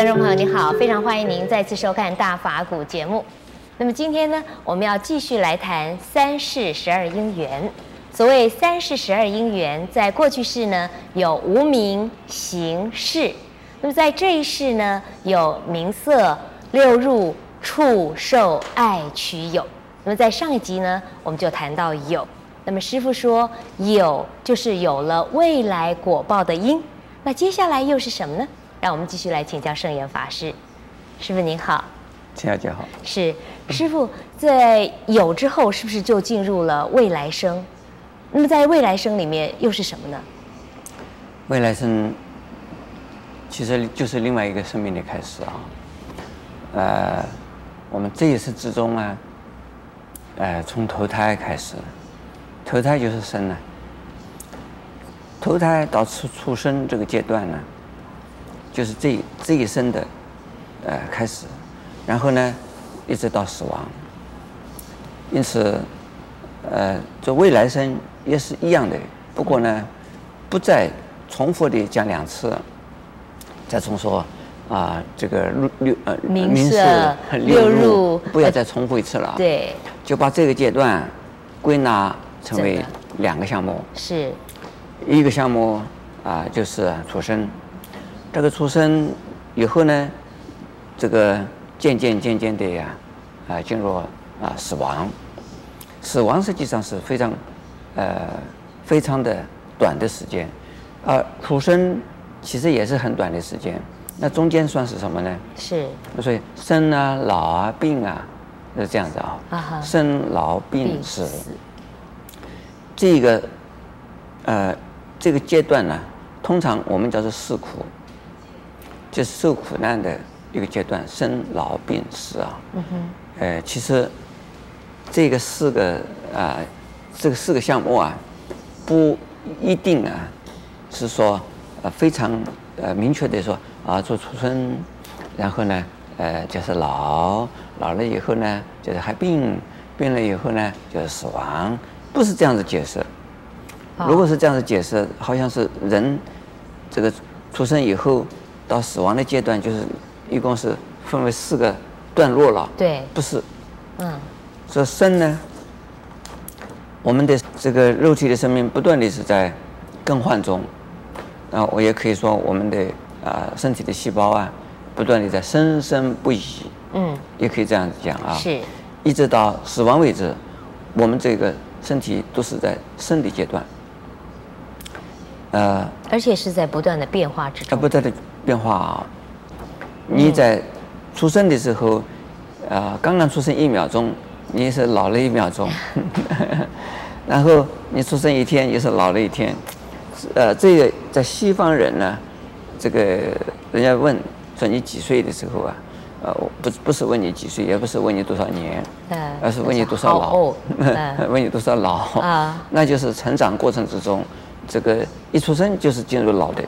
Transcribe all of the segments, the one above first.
观众朋友，你好，非常欢迎您再次收看《大法古》节目。那么今天呢，我们要继续来谈三世十二因缘。所谓三世十二因缘，在过去世呢有无名、行、事；那么在这一世呢，有名色、六入、触、受、爱、取、有。那么在上一集呢，我们就谈到有。那么师父说，有就是有了未来果报的因。那接下来又是什么呢？让我们继续来请教圣严法师。师傅您好，陈小姐好。是师傅在有之后，是不是就进入了未来生？那么在未来生里面又是什么呢？未来生其实就是另外一个生命的开始啊。呃，我们这一世之中啊，呃，从投胎开始，投胎就是生了。投胎到出出生这个阶段呢，就是这这一生的呃开始，然后呢，一直到死亡。因此，呃，这未来生也是一样的，不过呢，不再重复的讲两次，再重说啊，这个六六呃名色六入，不要再重复一次了。对，就把这个阶段归纳成为两个项目。是。一个项目啊，就是出生。这个出生以后呢，这个渐渐渐渐的呀，啊，进入啊死亡。死亡实际上是非常呃非常的短的时间，而出生其实也是很短的时间。那中间算是什么呢？是。所以生啊、老啊、病啊，是这样子啊。啊。生老病死。这个呃。这个阶段呢，通常我们叫做四苦，就是受苦难的一个阶段，生老病死啊。嗯哼。呃，其实这个四个啊、呃，这个四个项目啊，不一定啊，是说呃非常呃明确的说啊，做出生，然后呢，呃就是老，老了以后呢就是还病，病了以后呢就是死亡，不是这样子解释。如果是这样子解释，好像是人这个出生以后到死亡的阶段，就是一共是分为四个段落了。对，不是。嗯。说生呢，我们的这个肉体的生命不断的是在更换中，啊，我也可以说我们的啊身体的细胞啊，不断的在生生不已。嗯。也可以这样子讲啊。是。一直到死亡为止，我们这个身体都是在生理阶段。呃，而且是在不断的变化之中。不断的变化啊！你在出生的时候，啊、呃，刚刚出生一秒钟，你是老了一秒钟，然后你出生一天，也是老了一天。呃，这个在西方人呢，这个人家问说你几岁的时候啊，呃，不不是问你几岁，也不是问你多少年，而是问你多少老，问你多少老啊，那就是成长过程之中。这个一出生就是进入老的，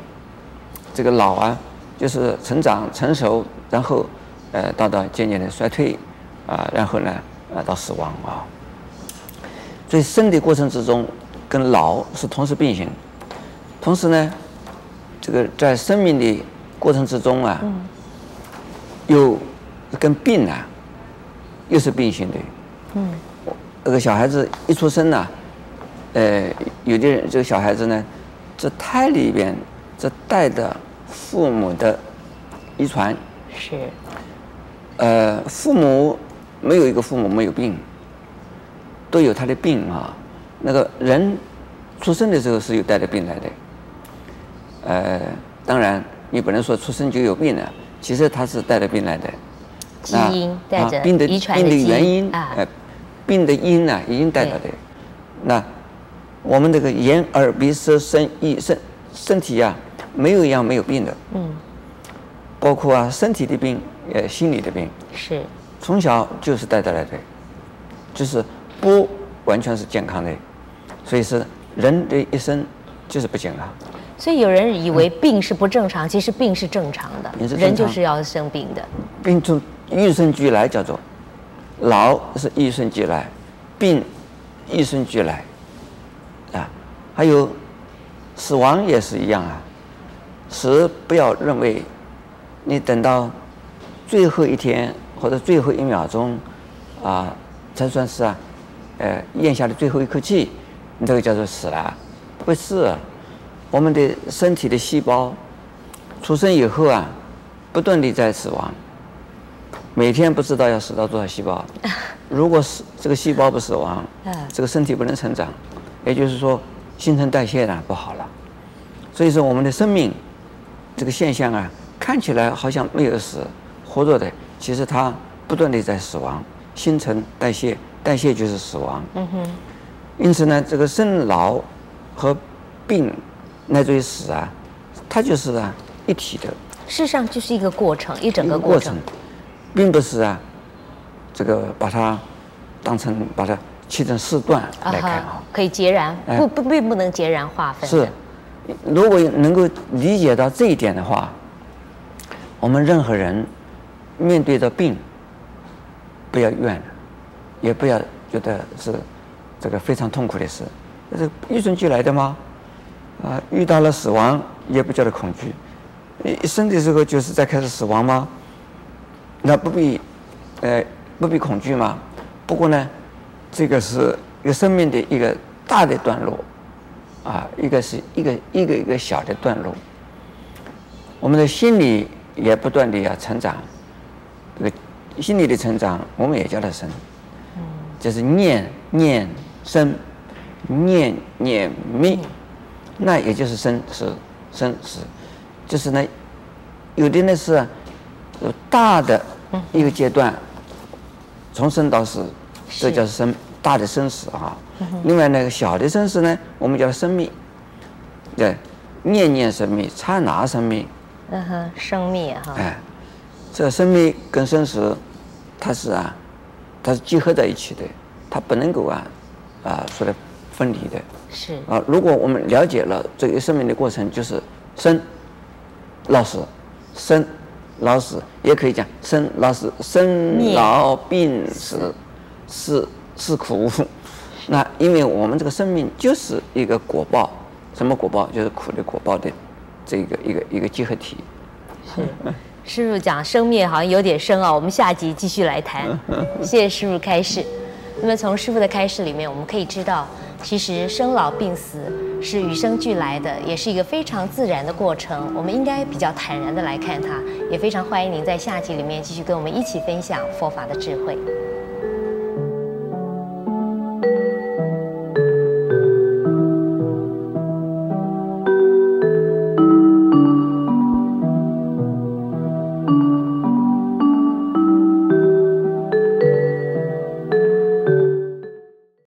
这个老啊，就是成长成熟，然后，呃，到到渐渐的衰退，啊，然后呢，啊，到死亡啊。所以生的过程之中，跟老是同时并行，同时呢，这个在生命的过程之中啊，又跟病啊，又是并行的。嗯，这个小孩子一出生呢。呃，有的人这个小孩子呢，这胎里边这带的父母的遗传是，呃，父母没有一个父母没有病，都有他的病啊。那个人出生的时候是有带着病来的，呃，当然你不能说出生就有病了，其实他是带着病来的，基因带着病的遗传的病的原因啊，呃，病的因呢已经带着的，那。我们这个眼耳鼻舌身意身身体呀、啊，没有一样没有病的。嗯。包括啊，身体的病，呃，心理的病。是。从小就是带带来的，就是不完全是健康的，所以是人的一生就是不健康。所以有人以为病是不正常，嗯、其实病是正常的。人就是要生病的。病从与生俱来，叫做老是与生俱来，病与生俱来。啊还有死亡也是一样啊，死不要认为你等到最后一天或者最后一秒钟啊，才算是啊，呃，咽下的最后一口气，你这个叫做死了？不是，我们的身体的细胞出生以后啊，不断地在死亡，每天不知道要死到多少细胞。如果是这个细胞不死亡，这个身体不能成长，也就是说新陈代谢呢不好了。所以说我们的生命这个现象啊，看起来好像没有死，活着的，其实它不断的在死亡，新陈代谢，代谢就是死亡。嗯哼。因此呢，这个生老和病乃至于死啊，它就是啊一体的。事实上就是一个过程，一整个过程，并不是啊。这个把它当成把它切成四段来看啊，可以截然不不并不能截然划分。是，如果能够理解到这一点的话，我们任何人面对着病，不要怨，也不要觉得是这个非常痛苦的事，这是与生俱来的吗？啊，遇到了死亡也不觉得恐惧，一生的时候就是在开始死亡吗？那不必，呃。不必恐惧吗？不过呢，这个是一个生命的一个大的段落，啊，一个是一个一个一个小的段落。我们的心理也不断的要成长，这个心理的成长，我们也叫它生，就是念念生，念念灭，那也就是生死生死，就是呢，有的呢是有大的一个阶段。从生到死，这叫生大的生死啊。另外那个小的生死呢，我们叫生命。对，念念生命，刹那生命。嗯哼，生命哈。哎，这生命跟生死，它是啊，它是结合在一起的，它不能够啊啊说的分离的。是。啊，如果我们了解了这个生命的过程，就是生、老死、生。老死也可以讲生老死，生老病死是是苦。那因为我们这个生命就是一个果报，什么果报？就是苦的果报的这个一个一个结合体。是，师傅讲生灭好像有点深啊，我们下集继续来谈。谢谢师傅开示。那么从师傅的开示里面，我们可以知道。其实生老病死是与生俱来的，也是一个非常自然的过程。我们应该比较坦然的来看它，也非常欢迎您在下集里面继续跟我们一起分享佛法的智慧。